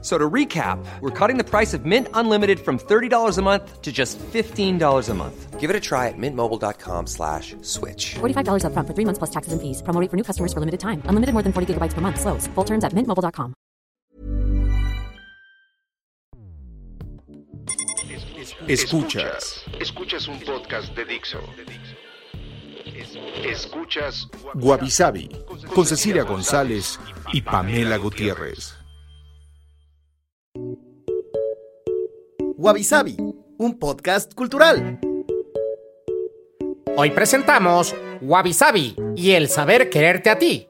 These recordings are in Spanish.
So to recap, we're cutting the price of Mint Unlimited from $30 a month to just $15 a month. Give it a try at mintmobile.com slash switch. $45 up front for three months plus taxes and fees. Promo rate for new customers for limited time. Unlimited more than 40 gigabytes per month. Slows. Full terms at mintmobile.com. Escuchas. Escuchas un podcast de Dixo. Escuchas Guavi Sabi con Cecilia González y Pamela Gutiérrez. Wabi Sabi, un podcast cultural. Hoy presentamos Wabi Sabi y el saber quererte a ti.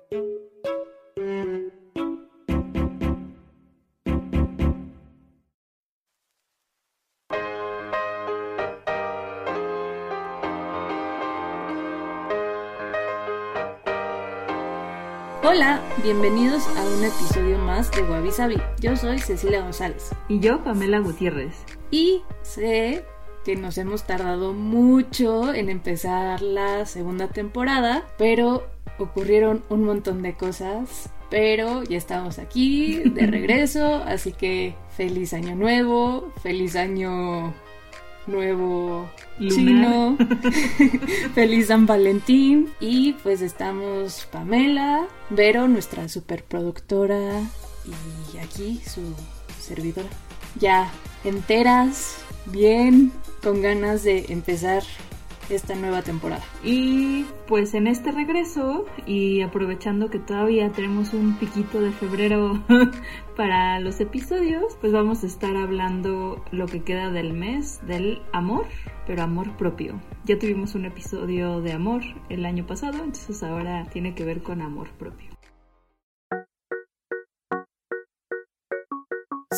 Hola, bienvenidos a un episodio más de Wabi Sabi. Yo soy Cecilia González. Y yo, Pamela Gutiérrez. Y sé que nos hemos tardado mucho en empezar la segunda temporada, pero ocurrieron un montón de cosas. Pero ya estamos aquí de regreso, así que feliz año nuevo, feliz año nuevo chino, feliz San Valentín. Y pues estamos Pamela, Vero, nuestra superproductora y aquí su servidora. Ya enteras, bien, con ganas de empezar esta nueva temporada. Y pues en este regreso y aprovechando que todavía tenemos un piquito de febrero para los episodios, pues vamos a estar hablando lo que queda del mes del amor, pero amor propio. Ya tuvimos un episodio de amor el año pasado, entonces ahora tiene que ver con amor propio.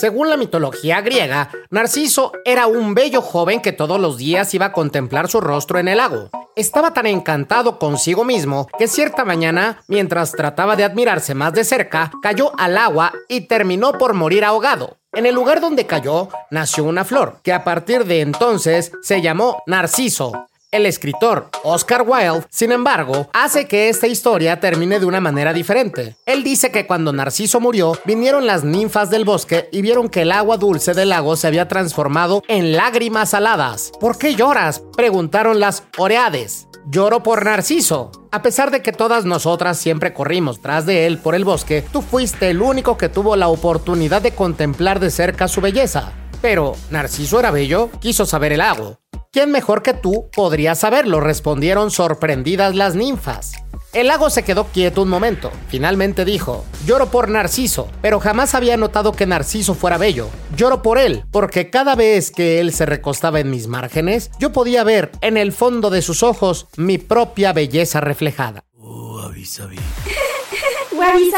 Según la mitología griega, Narciso era un bello joven que todos los días iba a contemplar su rostro en el lago. Estaba tan encantado consigo mismo que cierta mañana, mientras trataba de admirarse más de cerca, cayó al agua y terminó por morir ahogado. En el lugar donde cayó nació una flor, que a partir de entonces se llamó Narciso, el escritor Oscar Wilde, sin embargo, hace que esta historia termine de una manera diferente. Él dice que cuando Narciso murió, vinieron las ninfas del bosque y vieron que el agua dulce del lago se había transformado en lágrimas saladas. ¿Por qué lloras? preguntaron las Oreades. Lloro por Narciso. A pesar de que todas nosotras siempre corrimos tras de él por el bosque, tú fuiste el único que tuvo la oportunidad de contemplar de cerca su belleza. Pero, ¿Narciso era bello? Quiso saber el lago. ¿Quién mejor que tú podría saberlo? respondieron sorprendidas las ninfas. El lago se quedó quieto un momento. Finalmente dijo, lloro por Narciso, pero jamás había notado que Narciso fuera bello. Lloro por él, porque cada vez que él se recostaba en mis márgenes, yo podía ver en el fondo de sus ojos mi propia belleza reflejada. Oh, avisabi. Wabi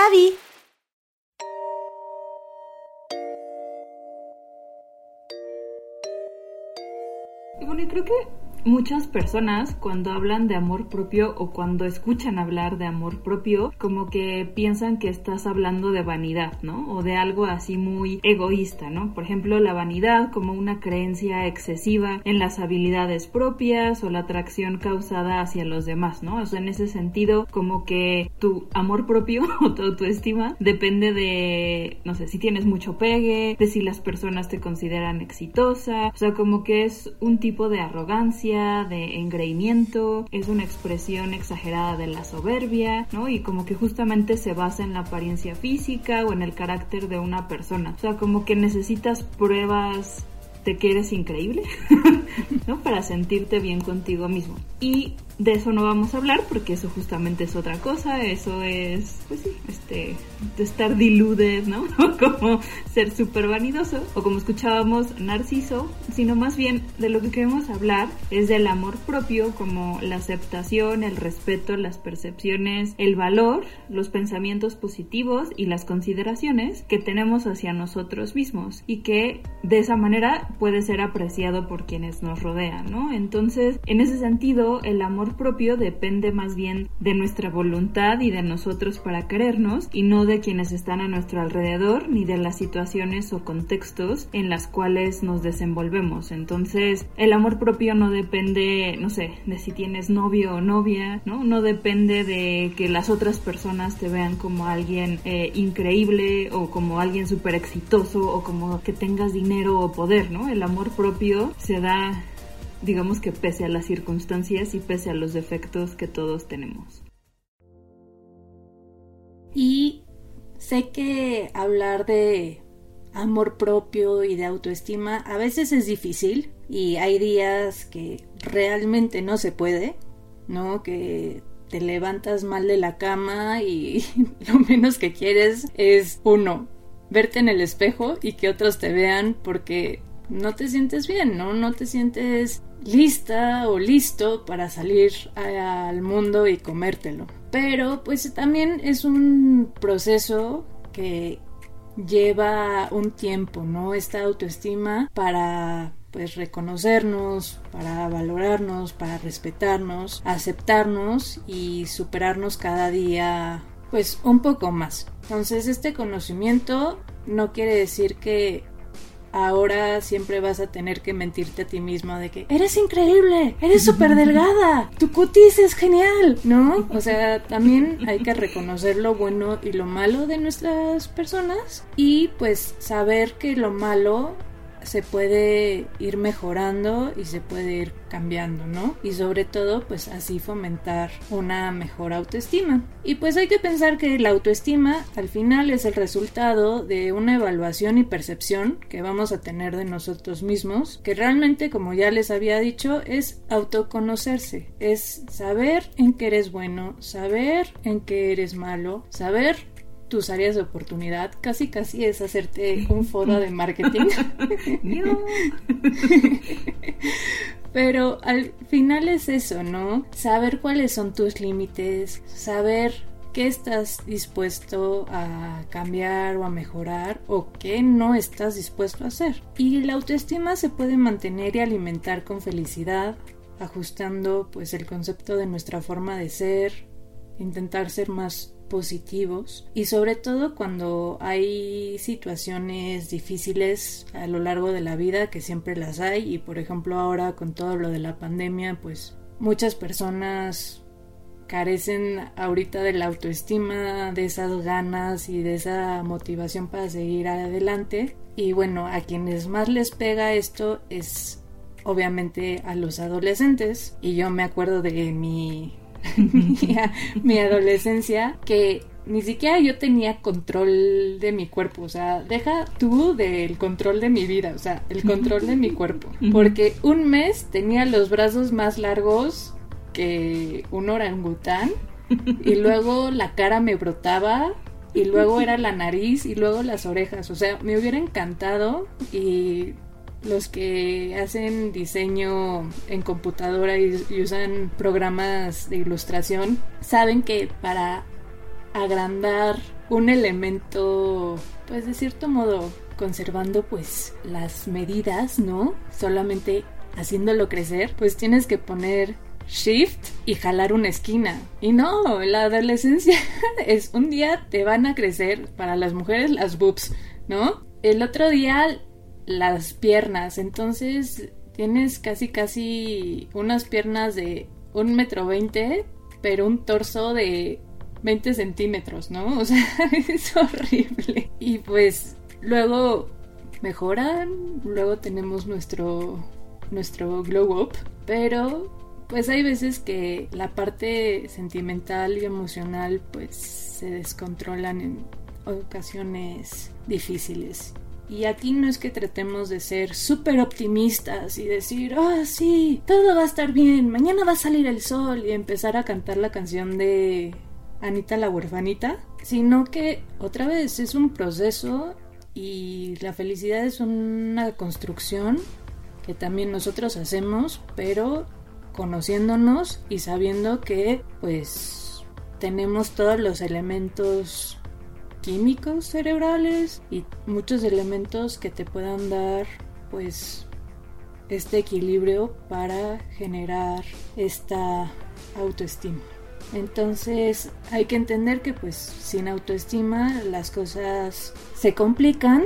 bueno, y creo que muchas personas cuando hablan de amor propio o cuando escuchan hablar de amor propio, como que piensan que estás hablando de vanidad, ¿no? O de algo así muy egoísta, ¿no? Por ejemplo, la vanidad como una creencia excesiva en las habilidades propias o la atracción causada hacia los demás, ¿no? O sea, en ese sentido, como que tu amor propio o tu autoestima depende de, no sé, si tienes mucho pegue, de si las personas te consideran exitosa, o sea, como que es un tipo de arrogancia de engreimiento, es una expresión exagerada de la soberbia, ¿no? Y como que justamente se basa en la apariencia física o en el carácter de una persona. O sea, como que necesitas pruebas de que eres increíble, ¿no? Para sentirte bien contigo mismo. Y de eso no vamos a hablar porque eso justamente es otra cosa, eso es, pues sí, este, de estar diludes, ¿no? como ser súper vanidoso, o como escuchábamos, narciso, sino más bien de lo que queremos hablar es del amor propio, como la aceptación, el respeto, las percepciones, el valor, los pensamientos positivos y las consideraciones que tenemos hacia nosotros mismos y que de esa manera puede ser apreciado por quienes nos rodean, ¿no? Entonces, en ese sentido, el amor propio depende más bien de nuestra voluntad y de nosotros para querernos y no de quienes están a nuestro alrededor ni de las situaciones o contextos en las cuales nos desenvolvemos. Entonces, el amor propio no depende, no sé, de si tienes novio o novia, ¿no? No depende de que las otras personas te vean como alguien eh, increíble o como alguien súper exitoso o como que tengas dinero o poder, ¿no? El amor propio se da, digamos que pese a las circunstancias y pese a los defectos que todos tenemos. Y sé que hablar de amor propio y de autoestima a veces es difícil y hay días que realmente no se puede, ¿no? Que te levantas mal de la cama y lo menos que quieres es uno, verte en el espejo y que otros te vean porque no te sientes bien, ¿no? No te sientes lista o listo para salir al mundo y comértelo. Pero pues también es un proceso que lleva un tiempo, ¿no? Esta autoestima para pues reconocernos, para valorarnos, para respetarnos, aceptarnos y superarnos cada día pues un poco más. Entonces este conocimiento no quiere decir que ahora siempre vas a tener que mentirte a ti mismo de que eres increíble, eres súper delgada, tu cutis es genial, ¿no? O sea, también hay que reconocer lo bueno y lo malo de nuestras personas y pues saber que lo malo se puede ir mejorando y se puede ir cambiando, ¿no? Y sobre todo, pues así fomentar una mejor autoestima. Y pues hay que pensar que la autoestima al final es el resultado de una evaluación y percepción que vamos a tener de nosotros mismos, que realmente, como ya les había dicho, es autoconocerse, es saber en qué eres bueno, saber en qué eres malo, saber tus áreas de oportunidad, casi casi es hacerte un foro de marketing. Pero al final es eso, ¿no? Saber cuáles son tus límites, saber qué estás dispuesto a cambiar o a mejorar o qué no estás dispuesto a hacer. Y la autoestima se puede mantener y alimentar con felicidad, ajustando pues el concepto de nuestra forma de ser, intentar ser más positivos y sobre todo cuando hay situaciones difíciles a lo largo de la vida que siempre las hay y por ejemplo ahora con todo lo de la pandemia pues muchas personas carecen ahorita de la autoestima, de esas ganas y de esa motivación para seguir adelante. Y bueno, a quienes más les pega esto es obviamente a los adolescentes. Y yo me acuerdo de mi mi, adolescencia que ni siquiera yo tenía control de mi cuerpo, o sea, deja tú del control de mi vida, o sea, el control de mi cuerpo, porque un mes tenía los brazos más largos que un orangután y luego la cara me brotaba y luego era la nariz y luego las orejas, o sea, me hubiera encantado y los que hacen diseño en computadora y, usan programas de ilustración saben que para agrandar un elemento, pues de cierto modo conservando pues las medidas, ¿no? Solamente haciéndolo crecer, pues tienes que poner shift y jalar una esquina. Y no, la adolescencia es un día te van a crecer para las mujeres las boobs, ¿no? El otro día las piernas. Entonces tienes casi casi unas piernas de un metro veinte, pero un torso de 20 centímetros, ¿no? O sea, es horrible. Y pues luego mejoran, luego tenemos nuestro nuestro glow up, pero pues hay veces que la parte sentimental y emocional pues se descontrolan en ocasiones difíciles y aquí no es que tratemos de ser súper optimistas y decir, ah, sí, todo va a estar bien, mañana va a salir el sol y empezar a cantar la canción de Anita la huerfanita, sino que otra vez es un proceso y la felicidad es una construcción que también nosotros hacemos, pero conociéndonos y sabiendo que pues tenemos todos los elementos químicos cerebrales y muchos elementos que te puedan dar pues este equilibrio para generar esta autoestima. Entonces hay que entender que pues sin autoestima las cosas se complican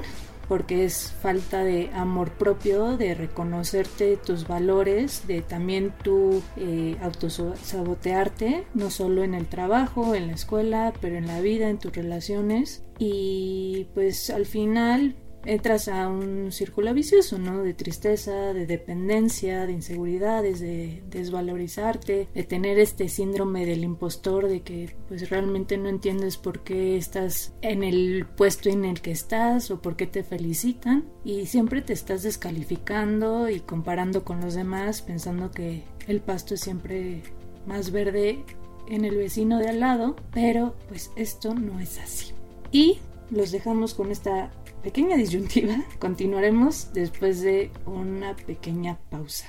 porque es falta de amor propio, de reconocerte tus valores, de también tú eh, autosabotearte, no solo en el trabajo, en la escuela, pero en la vida, en tus relaciones. Y pues al final entras a un círculo vicioso, ¿no? De tristeza, de dependencia, de inseguridades, de desvalorizarte, de tener este síndrome del impostor, de que pues realmente no entiendes por qué estás en el puesto en el que estás o por qué te felicitan y siempre te estás descalificando y comparando con los demás pensando que el pasto es siempre más verde en el vecino de al lado, pero pues esto no es así. Y los dejamos con esta pequeña disyuntiva. Continuaremos después de una pequeña pausa.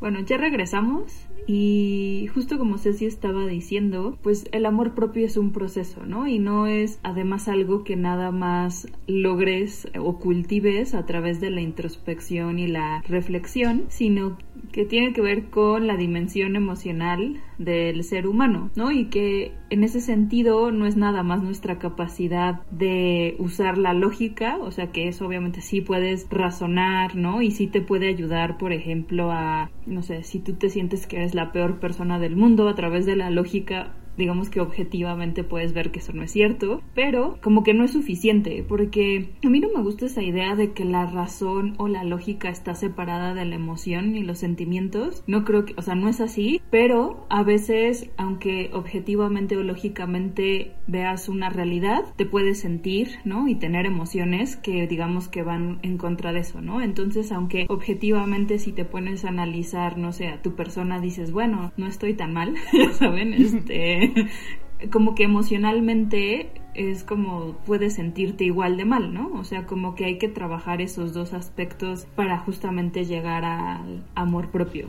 Bueno, ya regresamos y justo como Ceci estaba diciendo, pues el amor propio es un proceso, ¿no? Y no es además algo que nada más logres o cultives a través de la introspección y la reflexión, sino que tiene que ver con la dimensión emocional del ser humano, ¿no? Y que en ese sentido no es nada más nuestra capacidad de usar la lógica, o sea que eso obviamente sí puedes razonar, ¿no? Y sí te puede ayudar, por ejemplo, a, no sé, si tú te sientes que eres la peor persona del mundo a través de la lógica digamos que objetivamente puedes ver que eso no es cierto, pero como que no es suficiente, porque a mí no me gusta esa idea de que la razón o la lógica está separada de la emoción y los sentimientos. No creo que, o sea, no es así, pero a veces, aunque objetivamente o lógicamente veas una realidad, te puedes sentir, ¿no? Y tener emociones que digamos que van en contra de eso, ¿no? Entonces, aunque objetivamente si te pones a analizar, no sé, a tu persona dices, bueno, no estoy tan mal, ya saben, este como que emocionalmente es como puedes sentirte igual de mal, ¿no? O sea, como que hay que trabajar esos dos aspectos para justamente llegar al amor propio.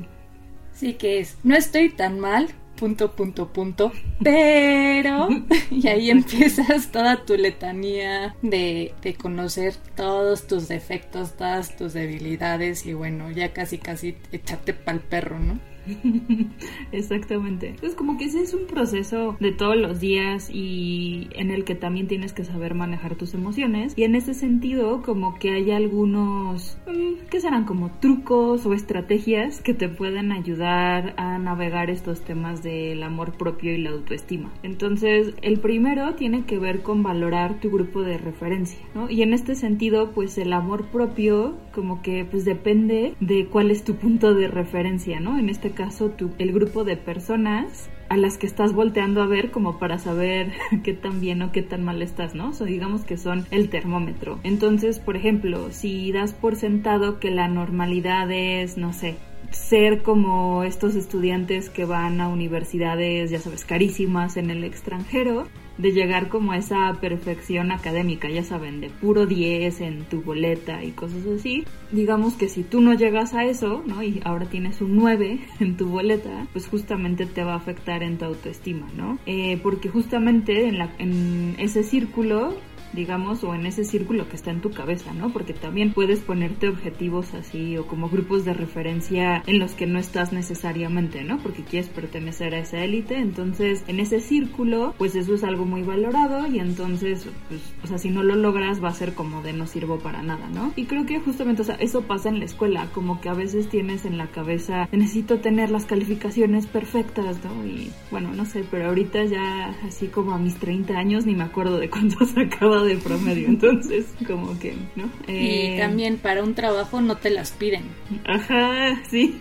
Sí que es, no estoy tan mal, punto, punto, punto, pero, y ahí empiezas toda tu letanía de, de conocer todos tus defectos, todas tus debilidades y bueno, ya casi, casi echarte pa'l perro, ¿no? Exactamente. Entonces como que ese es un proceso de todos los días y en el que también tienes que saber manejar tus emociones y en ese sentido como que hay algunos mm, que serán como trucos o estrategias que te pueden ayudar a navegar estos temas del amor propio y la autoestima. Entonces el primero tiene que ver con valorar tu grupo de referencia, ¿no? Y en este sentido pues el amor propio como que pues depende de cuál es tu punto de referencia, ¿no? En este caso tu, el grupo de personas a las que estás volteando a ver como para saber qué tan bien o qué tan mal estás, ¿no? O sea, digamos que son el termómetro. Entonces, por ejemplo, si das por sentado que la normalidad es, no sé, ser como estos estudiantes que van a universidades, ya sabes, carísimas en el extranjero, de llegar como a esa perfección académica, ya saben, de puro 10 en tu boleta y cosas así. Digamos que si tú no llegas a eso, ¿no? Y ahora tienes un 9 en tu boleta, pues justamente te va a afectar en tu autoestima, ¿no? Eh, porque justamente en, la, en ese círculo digamos, o en ese círculo que está en tu cabeza, ¿no? Porque también puedes ponerte objetivos así o como grupos de referencia en los que no estás necesariamente, ¿no? Porque quieres pertenecer a esa élite, entonces en ese círculo, pues eso es algo muy valorado y entonces, pues, o sea, si no lo logras va a ser como de no sirvo para nada, ¿no? Y creo que justamente, o sea, eso pasa en la escuela, como que a veces tienes en la cabeza, necesito tener las calificaciones perfectas, ¿no? Y bueno, no sé, pero ahorita ya así como a mis 30 años ni me acuerdo de cuánto sacaba de promedio, entonces como que, ¿no? y eh, también para un trabajo no te las piden. Ajá, sí.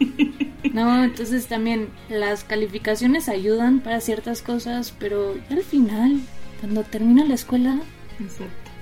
No, entonces también las calificaciones ayudan para ciertas cosas, pero al final, cuando termina la escuela,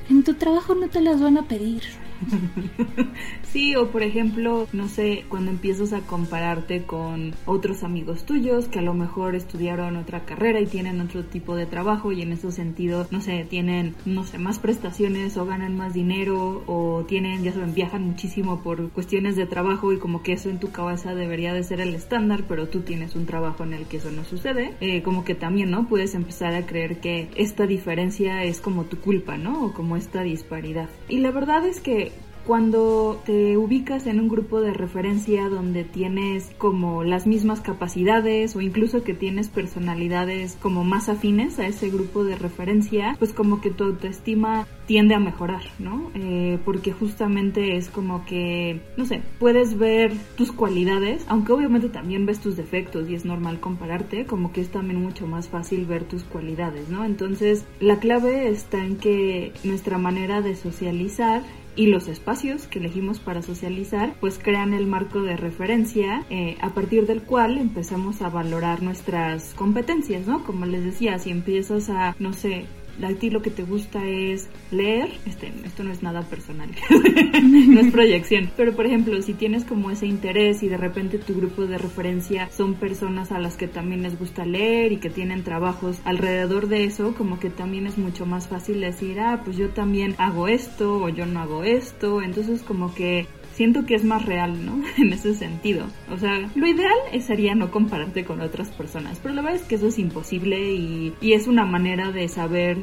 en tu trabajo no te las van a pedir. sí, o por ejemplo, no sé, cuando empiezas a compararte con otros amigos tuyos que a lo mejor estudiaron otra carrera y tienen otro tipo de trabajo y en ese sentido, no sé, tienen, no sé, más prestaciones o ganan más dinero o tienen, ya saben, viajan muchísimo por cuestiones de trabajo y como que eso en tu cabeza debería de ser el estándar, pero tú tienes un trabajo en el que eso no sucede, eh, como que también, ¿no? Puedes empezar a creer que esta diferencia es como tu culpa, ¿no? O como esta disparidad. Y la verdad es que cuando te ubicas en un grupo de referencia donde tienes como las mismas capacidades o incluso que tienes personalidades como más afines a ese grupo de referencia, pues como que tu autoestima tiende a mejorar, ¿no? Eh, porque justamente es como que, no sé, puedes ver tus cualidades, aunque obviamente también ves tus defectos y es normal compararte, como que es también mucho más fácil ver tus cualidades, ¿no? Entonces, la clave está en que nuestra manera de socializar y los espacios que elegimos para socializar pues crean el marco de referencia eh, a partir del cual empezamos a valorar nuestras competencias, ¿no? Como les decía, si empiezas a, no sé, a ti lo que te gusta es leer, este, esto no es nada personal, no es proyección, pero por ejemplo, si tienes como ese interés y de repente tu grupo de referencia son personas a las que también les gusta leer y que tienen trabajos alrededor de eso, como que también es mucho más fácil decir, ah, pues yo también hago esto o yo no hago esto, entonces como que siento que es más real, ¿no? en ese sentido. O sea, lo ideal sería no compararte con otras personas, pero la verdad es que eso es imposible y, y es una manera de saber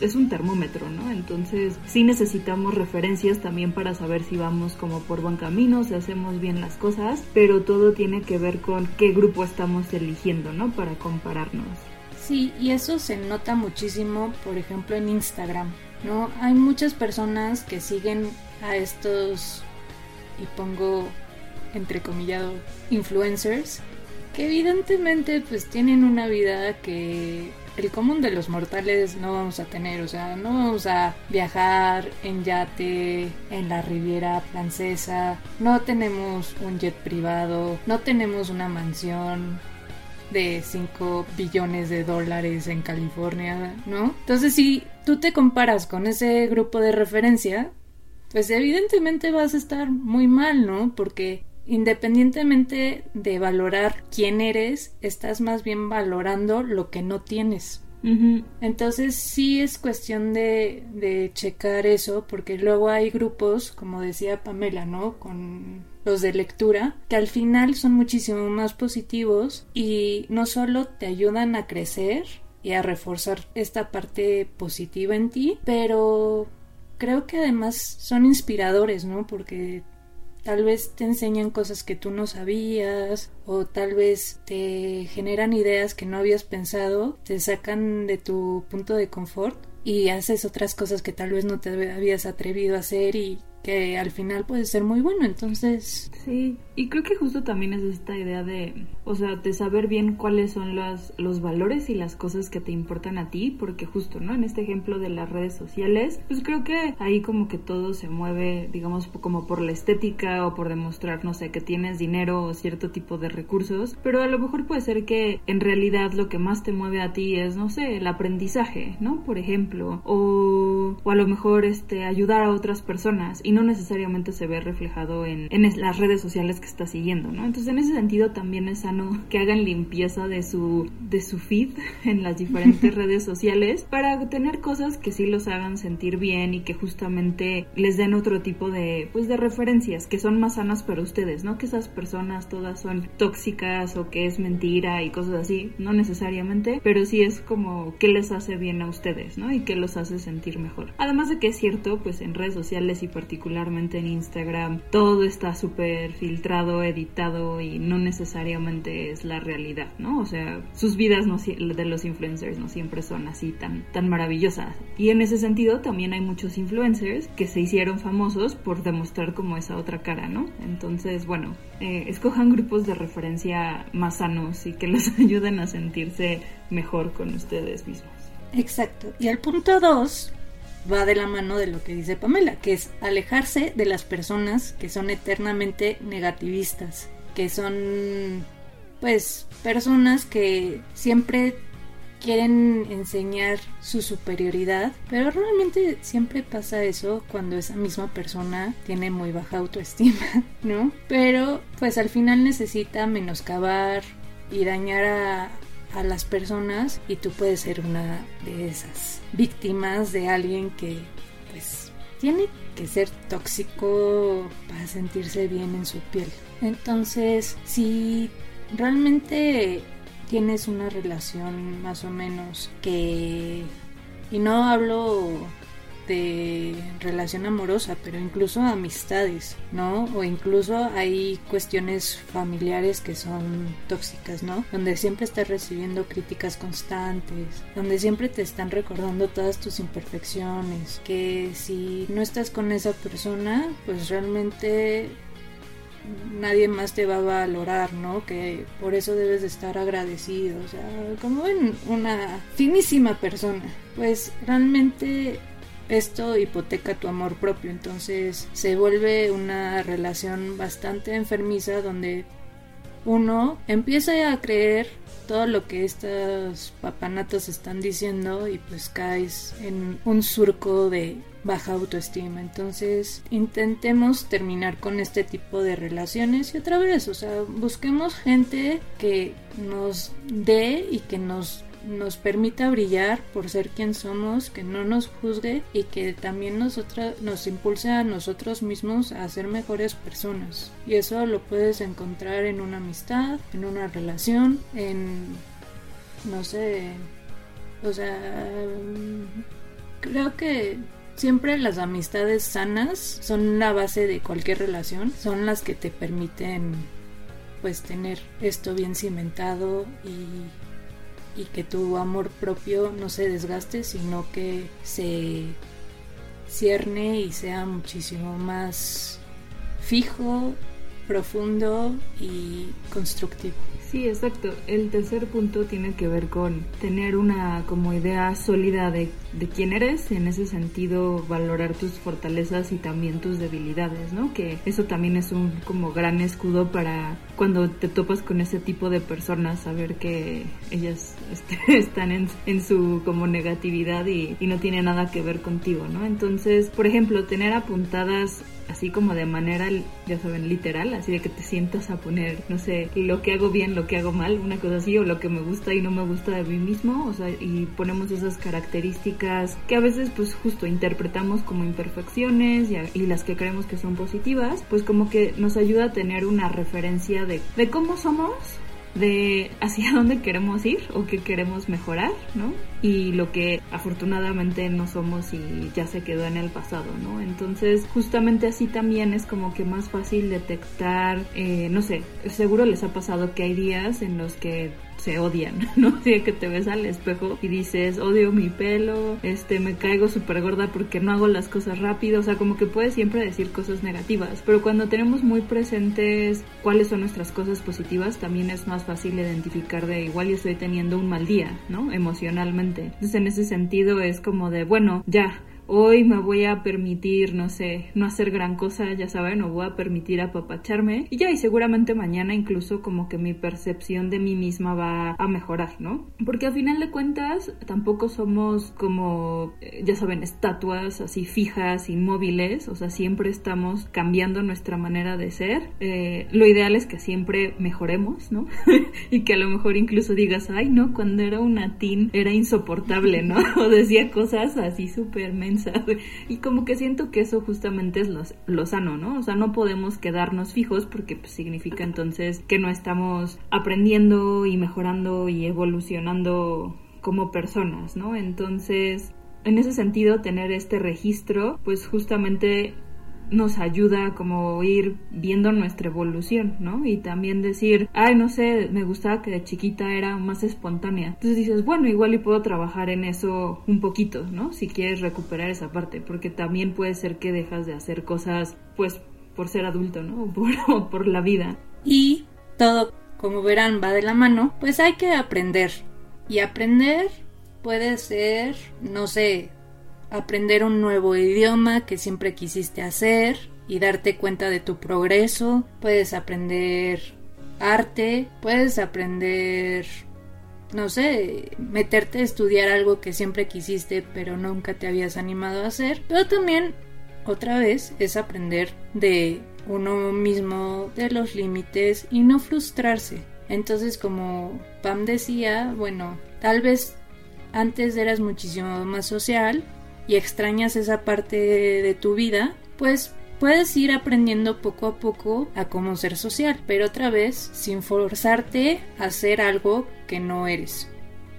es un termómetro, ¿no? Entonces sí necesitamos referencias también para saber si vamos como por buen camino, si hacemos bien las cosas, pero todo tiene que ver con qué grupo estamos eligiendo, ¿no? Para compararnos. Sí, y eso se nota muchísimo, por ejemplo, en Instagram, ¿no? Hay muchas personas que siguen a estos y pongo entrecomillado influencers que evidentemente pues tienen una vida que el común de los mortales no vamos a tener, o sea, no vamos a viajar en yate en la Riviera Francesa, no tenemos un jet privado, no tenemos una mansión de 5 billones de dólares en California, ¿no? Entonces, si tú te comparas con ese grupo de referencia, pues evidentemente vas a estar muy mal, ¿no? Porque independientemente de valorar quién eres, estás más bien valorando lo que no tienes. Entonces sí es cuestión de, de checar eso, porque luego hay grupos, como decía Pamela, ¿no? Con los de lectura, que al final son muchísimo más positivos y no solo te ayudan a crecer y a reforzar esta parte positiva en ti, pero creo que además son inspiradores, ¿no? Porque tal vez te enseñan cosas que tú no sabías o tal vez te generan ideas que no habías pensado, te sacan de tu punto de confort y haces otras cosas que tal vez no te habías atrevido a hacer y que al final puede ser muy bueno, entonces... Sí, y creo que justo también es esta idea de, o sea, de saber bien cuáles son los, los valores y las cosas que te importan a ti, porque justo, ¿no? En este ejemplo de las redes sociales, pues creo que ahí como que todo se mueve, digamos, como por la estética o por demostrar, no sé, que tienes dinero o cierto tipo de recursos, pero a lo mejor puede ser que en realidad lo que más te mueve a ti es, no sé, el aprendizaje, ¿no? Por ejemplo, o, o a lo mejor este, ayudar a otras personas no necesariamente se ve reflejado en, en las redes sociales que está siguiendo, ¿no? Entonces en ese sentido también es sano que hagan limpieza de su, de su feed en las diferentes redes sociales para tener cosas que sí los hagan sentir bien y que justamente les den otro tipo de, pues de referencias que son más sanas para ustedes, ¿no? Que esas personas todas son tóxicas o que es mentira y cosas así, no necesariamente, pero sí es como que les hace bien a ustedes, ¿no? Y que los hace sentir mejor. Además de que es cierto, pues en redes sociales y particularmente en Instagram, todo está súper filtrado editado y no necesariamente es la realidad, ¿no? O sea, sus vidas no, de los influencers no siempre son así tan, tan maravillosas. Y en ese sentido también hay muchos influencers que se hicieron famosos por demostrar como esa otra cara, ¿no? Entonces, bueno, eh, escojan grupos de referencia más sanos y que los ayuden a sentirse mejor con ustedes mismos. Exacto. Y al punto dos, va de la mano de lo que dice Pamela, que es alejarse de las personas que son eternamente negativistas, que son pues personas que siempre quieren enseñar su superioridad, pero realmente siempre pasa eso cuando esa misma persona tiene muy baja autoestima, ¿no? Pero pues al final necesita menoscabar y dañar a, a las personas y tú puedes ser una de esas víctimas de alguien que pues tiene que ser tóxico para sentirse bien en su piel. Entonces, si realmente tienes una relación más o menos que... Y no hablo de relación amorosa, pero incluso amistades, ¿no? O incluso hay cuestiones familiares que son tóxicas, ¿no? Donde siempre estás recibiendo críticas constantes, donde siempre te están recordando todas tus imperfecciones, que si no estás con esa persona, pues realmente nadie más te va a valorar, ¿no? Que por eso debes de estar agradecido, o sea, como en una finísima persona. Pues realmente esto hipoteca tu amor propio, entonces se vuelve una relación bastante enfermiza donde uno empieza a creer todo lo que estas papanatas están diciendo y pues caes en un surco de baja autoestima. Entonces intentemos terminar con este tipo de relaciones y otra vez, o sea, busquemos gente que nos dé y que nos nos permita brillar por ser quien somos, que no nos juzgue y que también nosotras, nos impulse a nosotros mismos a ser mejores personas. Y eso lo puedes encontrar en una amistad, en una relación, en, no sé, o sea, creo que Siempre las amistades sanas son la base de cualquier relación, son las que te permiten pues tener esto bien cimentado y y que tu amor propio no se desgaste, sino que se cierne y sea muchísimo más fijo, profundo y constructivo. Sí, exacto. El tercer punto tiene que ver con tener una como idea sólida de, de, quién eres, en ese sentido valorar tus fortalezas y también tus debilidades, ¿no? Que eso también es un como gran escudo para cuando te topas con ese tipo de personas, saber que ellas este, están en, en, su como negatividad y, y no tiene nada que ver contigo, ¿no? Entonces, por ejemplo, tener apuntadas así como de manera, ya saben, literal, así de que te sientas a poner, no sé, lo que hago bien, lo que hago mal, una cosa así, o lo que me gusta y no me gusta de mí mismo, o sea, y ponemos esas características que a veces pues justo interpretamos como imperfecciones y, y las que creemos que son positivas, pues como que nos ayuda a tener una referencia de, de cómo somos de hacia dónde queremos ir o qué queremos mejorar, ¿no? Y lo que afortunadamente no somos y ya se quedó en el pasado, ¿no? Entonces, justamente así también es como que más fácil detectar, eh, no sé, seguro les ha pasado que hay días en los que se odian, ¿no? Así que te ves al espejo y dices, odio mi pelo, este, me caigo súper gorda porque no hago las cosas rápido, o sea, como que puedes siempre decir cosas negativas, pero cuando tenemos muy presentes cuáles son nuestras cosas positivas, también es más fácil identificar de igual yo estoy teniendo un mal día, ¿no? Emocionalmente. Entonces, en ese sentido es como de, bueno, ya, hoy me voy a permitir, no sé, no hacer gran cosa, ya saben, o voy a permitir apapacharme y ya, y seguramente mañana incluso como que mi percepción de mí misma va a mejorar, ¿no? Porque al final de cuentas tampoco somos como, eh, ya saben, estatuas así fijas, inmóviles, o sea, siempre estamos cambiando nuestra manera de ser. Eh, lo ideal es que siempre mejoremos, ¿no? y que a lo mejor incluso digas, ay, no, cuando era una teen era insoportable, ¿no? o decía cosas así súper y como que siento que eso justamente es lo, sano, ¿no? O sea, no podemos quedarnos fijos porque pues, significa entonces que no estamos aprendiendo y mejorando y evolucionando como personas, ¿no? Entonces, en ese sentido, tener este registro, pues justamente nos ayuda como ir viendo nuestra evolución, ¿no? Y también decir, ay, no sé, me gustaba que de chiquita era más espontánea. Entonces dices, bueno, igual y puedo trabajar en eso un poquito, ¿no? Si quieres recuperar esa parte, porque también puede ser que dejas de hacer cosas, pues, por ser adulto, ¿no? O por, por la vida. Y todo, como verán, va de la mano, pues hay que aprender. Y aprender puede ser, no sé, aprender un nuevo idioma que siempre quisiste hacer y darte cuenta de tu progreso. Puedes aprender arte, puedes aprender no sé, meterte a estudiar algo que siempre quisiste pero nunca te habías animado a hacer. Pero también, otra vez, es aprender de uno mismo, de los límites y no frustrarse. Entonces, como Pam decía, bueno, tal vez antes eras muchísimo más social y extrañas esa parte de tu vida, pues puedes ir aprendiendo poco a poco a cómo ser social, pero otra vez sin forzarte a hacer algo que no eres,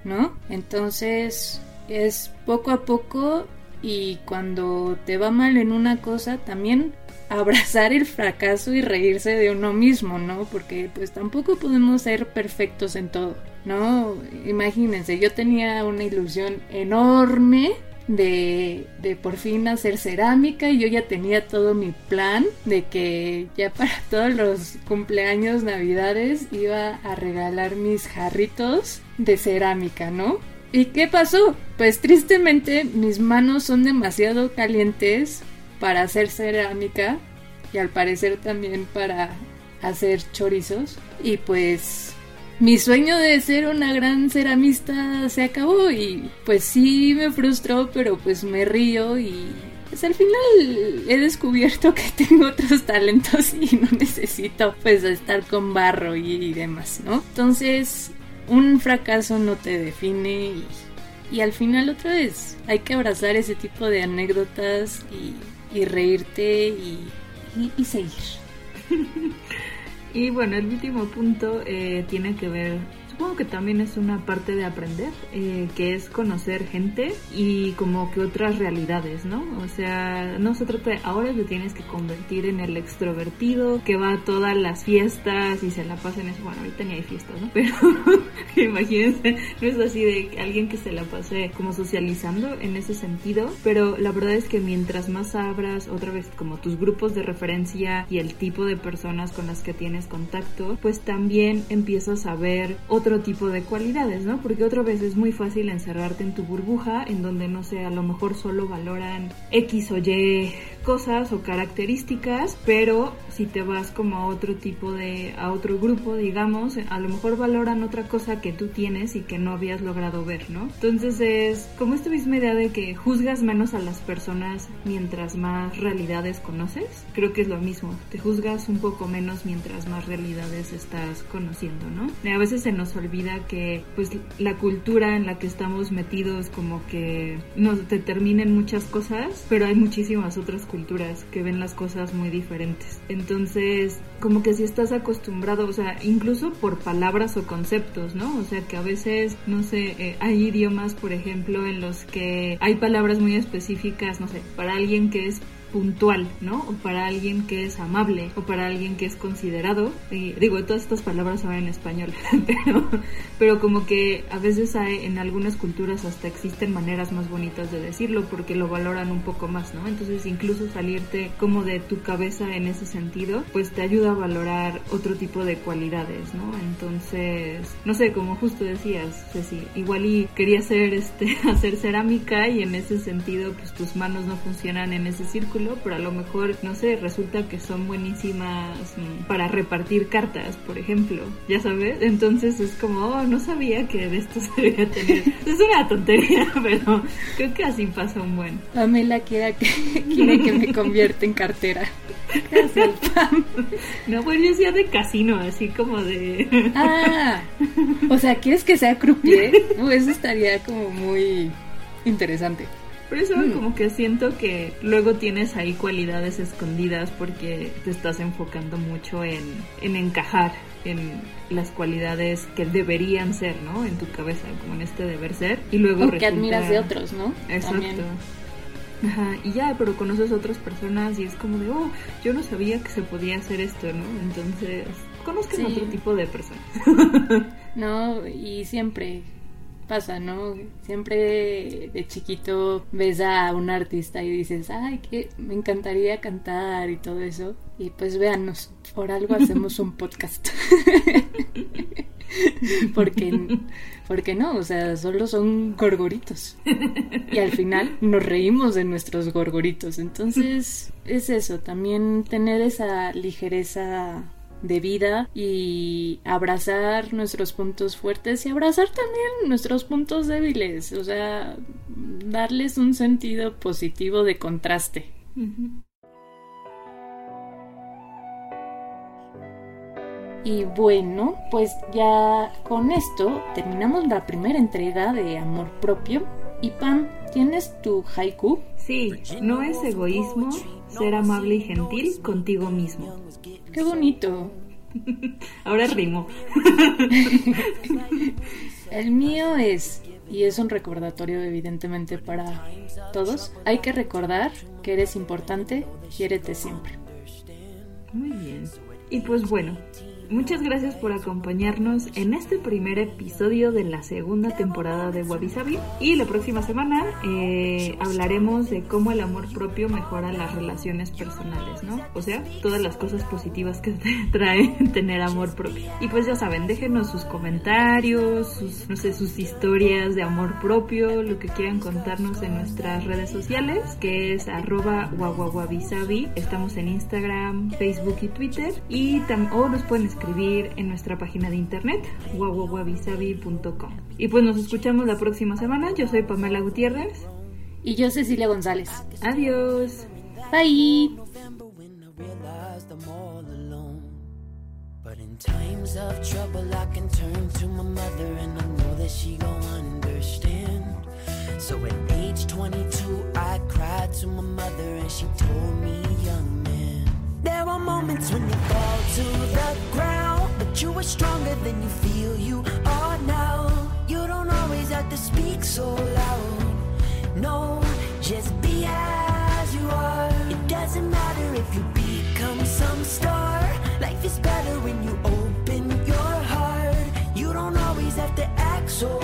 ¿no? Entonces es poco a poco y cuando te va mal en una cosa también abrazar el fracaso y reírse de uno mismo, ¿no? Porque pues tampoco podemos ser perfectos en todo, ¿no? Imagínense, yo tenía una ilusión enorme de, de por fin hacer cerámica y yo ya tenía todo mi plan de que ya para todos los cumpleaños, navidades iba a regalar mis jarritos de cerámica, ¿no? ¿Y qué pasó? Pues tristemente mis manos son demasiado calientes para hacer cerámica y al parecer también para hacer chorizos y pues mi sueño de ser una gran ceramista se acabó y pues sí me frustró, pero pues me río y pues al final he descubierto que tengo otros talentos y no necesito pues estar con barro y, demás, ¿no? Entonces, un fracaso no te define y, al final otra vez hay que abrazar ese tipo de anécdotas y, y reírte y seguir. Y bueno, el último punto eh, tiene que ver supongo que también es una parte de aprender, eh, que es conocer gente y como que otras realidades, ¿no? O sea, no se trata de ahora te tienes que convertir en el extrovertido que va a todas las fiestas y se la pasa en eso. Bueno, ahorita ni hay fiestas, ¿no? Pero imagínense, no es así de alguien que se la pase como socializando en ese sentido, pero la verdad es que mientras más abras otra vez como tus grupos de referencia y el tipo de personas con las que tienes contacto, pues también empiezas a ver otro tipo de cualidades, ¿no? Porque otra vez es muy fácil encerrarte en tu burbuja, en donde no sé, a lo mejor solo valoran X o Y cosas o características, pero si te vas como a otro tipo de, a otro grupo, digamos, a lo mejor valoran otra cosa que tú tienes y que no habías logrado ver, ¿no? Entonces es como esta misma idea de que juzgas menos a las personas mientras más realidades conoces, creo que es lo mismo, te juzgas un poco menos mientras más realidades estás conociendo, ¿no? a veces se nos olvida que pues la cultura en la que estamos metidos como que nos determinen muchas cosas, pero hay muchísimas otras culturas que ven las cosas muy diferentes. Entonces, como que si estás acostumbrado, o sea, incluso por palabras o conceptos, ¿no? O sea, que a veces, no sé, eh, hay idiomas, por ejemplo, en los que hay palabras muy específicas, no sé, para alguien que es puntual, ¿no? O para alguien que es amable, o para alguien que es considerado. Digo, todas estas palabras son en español, pero, pero como que a veces hay, en algunas culturas hasta existen maneras más bonitas de decirlo porque lo valoran un poco más, ¿no? Entonces incluso salirte como de tu cabeza en ese sentido, pues te ayuda a valorar otro tipo de cualidades, ¿no? Entonces, no sé, como justo decías, Ceci, igual y quería hacer este, hacer cerámica y en ese sentido, pues tus manos no funcionan en ese círculo pero a lo mejor, no sé, resulta que son buenísimas mm, para repartir cartas, por ejemplo, ya sabes, entonces es como, oh, no sabía que de esto se debía tener. es una tontería, pero creo que así pasa un buen. Pamela quiere que, quiere que me convierta en cartera. No, pues yo decía de casino, así como de... Ah, o sea, ¿quieres que sea croupier? Pues eso estaría como muy interesante. Por eso mm. como que siento que luego tienes ahí cualidades escondidas porque te estás enfocando mucho en, en encajar en las cualidades que deberían ser, ¿no? En tu cabeza, como en este deber ser. Y luego... O que admiras de otros, ¿no? Exacto. Ajá, y ya, pero conoces a otras personas y es como de, oh, yo no sabía que se podía hacer esto, ¿no? Entonces, conozcan otro tipo de personas. no, y siempre pasa, ¿no? Siempre de chiquito ves a un artista y dices, ay, que me encantaría cantar y todo eso. Y pues véanos, por algo hacemos un podcast. porque, porque no, o sea, solo son gorgoritos. Y al final nos reímos de nuestros gorgoritos. Entonces, es eso, también tener esa ligereza de vida y abrazar nuestros puntos fuertes y abrazar también nuestros puntos débiles, o sea, darles un sentido positivo de contraste. Y bueno, pues ya con esto terminamos la primera entrega de Amor Propio. Y Pam, ¿tienes tu haiku? Sí, no es egoísmo ser amable y gentil contigo mismo. Qué bonito. Ahora rimo. El mío es, y es un recordatorio evidentemente para todos, hay que recordar que eres importante, quiérete siempre. Muy bien. Y pues bueno, Muchas gracias por acompañarnos en este primer episodio de la segunda temporada de Wabi Sabi. Y la próxima semana eh, hablaremos de cómo el amor propio mejora las relaciones personales, ¿no? O sea, todas las cosas positivas que trae tener amor propio. Y pues ya saben, déjenos sus comentarios, sus, no sé, sus historias de amor propio, lo que quieran contarnos en nuestras redes sociales, que es arroba. Estamos en Instagram, Facebook y Twitter. Y o nos pueden escribir en nuestra página de internet wawawabisabi.com. Y pues nos escuchamos la próxima semana. Yo soy Pamela Gutiérrez. Y yo Cecilia González. Adiós. Bye. But in times of trouble, I can turn to my mother, and I know that she gon' understand. So at age 22, I cried to my mother, and she told me, young man, there are moments when you fall to the. Stronger than you feel you are now. You don't always have to speak so loud. No, just be as you are. It doesn't matter if you become some star. Life is better when you open your heart. You don't always have to act so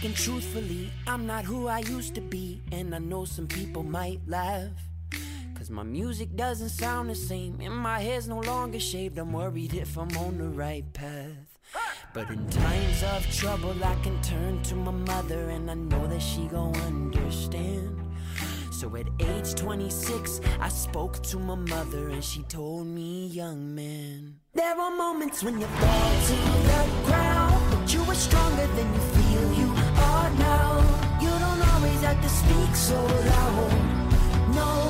speaking truthfully, I'm not who I used to be, and I know some people might laugh. Cause my music doesn't sound the same, and my hair's no longer shaved. I'm worried if I'm on the right path. But in times of trouble, I can turn to my mother, and I know that she gon' understand. So at age 26, I spoke to my mother, and she told me, young man, there are moments when you fall to the ground, but you are stronger than you feel you now. You don't always have to speak so loud. No,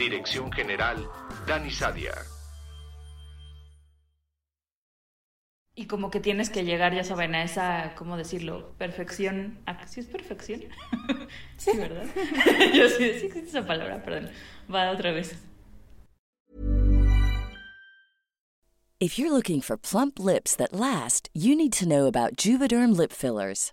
Dirección General, Dani Sadia. Y como que tienes que llegar, ya saben, a esa, ¿cómo decirlo? Perfección. ¿Ah, ¿Sí es perfección? Sí, ¿verdad? Yo sí, sí existe esa palabra, perdón. Va otra vez. If you're looking for plump lips that last, you need to know about Juvederm lip fillers.